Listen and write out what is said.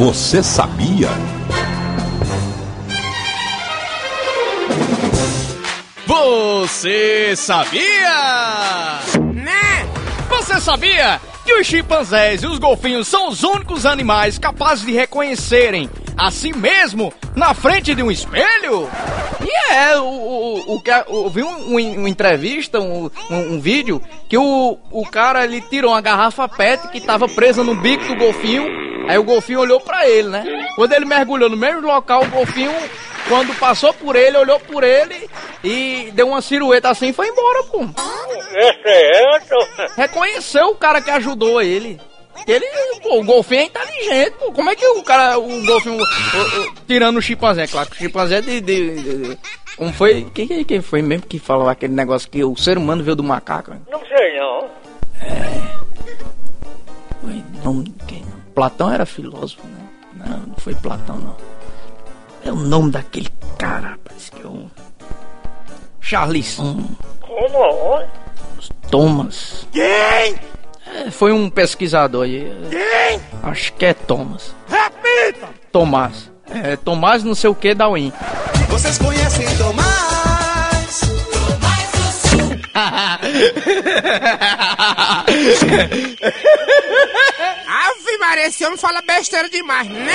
Você sabia? Você sabia? Né? Você sabia que os chimpanzés e os golfinhos são os únicos animais capazes de reconhecerem a si mesmo na frente de um espelho? E é, o, o, o, eu vi um, um, uma entrevista, um, um, um, vídeo, que o, o cara ele tirou uma garrafa PET que tava presa no bico do golfinho, aí o golfinho olhou pra ele, né? Quando ele mergulhou no mesmo local, o golfinho quando passou por ele, olhou por ele e deu uma cirueta assim e foi embora, pô. É certo? Reconheceu o cara que ajudou ele. Ele, pô, o golfinho é inteligente, pô. Como é que o cara, o golfinho, o, o, tirando o chimpanzé? Claro o chimpanzé é de, de, de, Como foi? Quem, quem foi mesmo que falou aquele negócio que o ser humano veio do macaco? Não sei não. É. Não, quem, Platão era filósofo, né? Não, não foi Platão, não. É o nome daquele cara, rapaz, que é um. Charlisson. Como? Thomas. Quem? É, foi um pesquisador aí. Quem? Acho que é Thomas. Repita! Tomás. É, Tomás não sei o que da Win. Vocês conhecem Tomás? Ave Maria, esse homem fala besteira demais, né?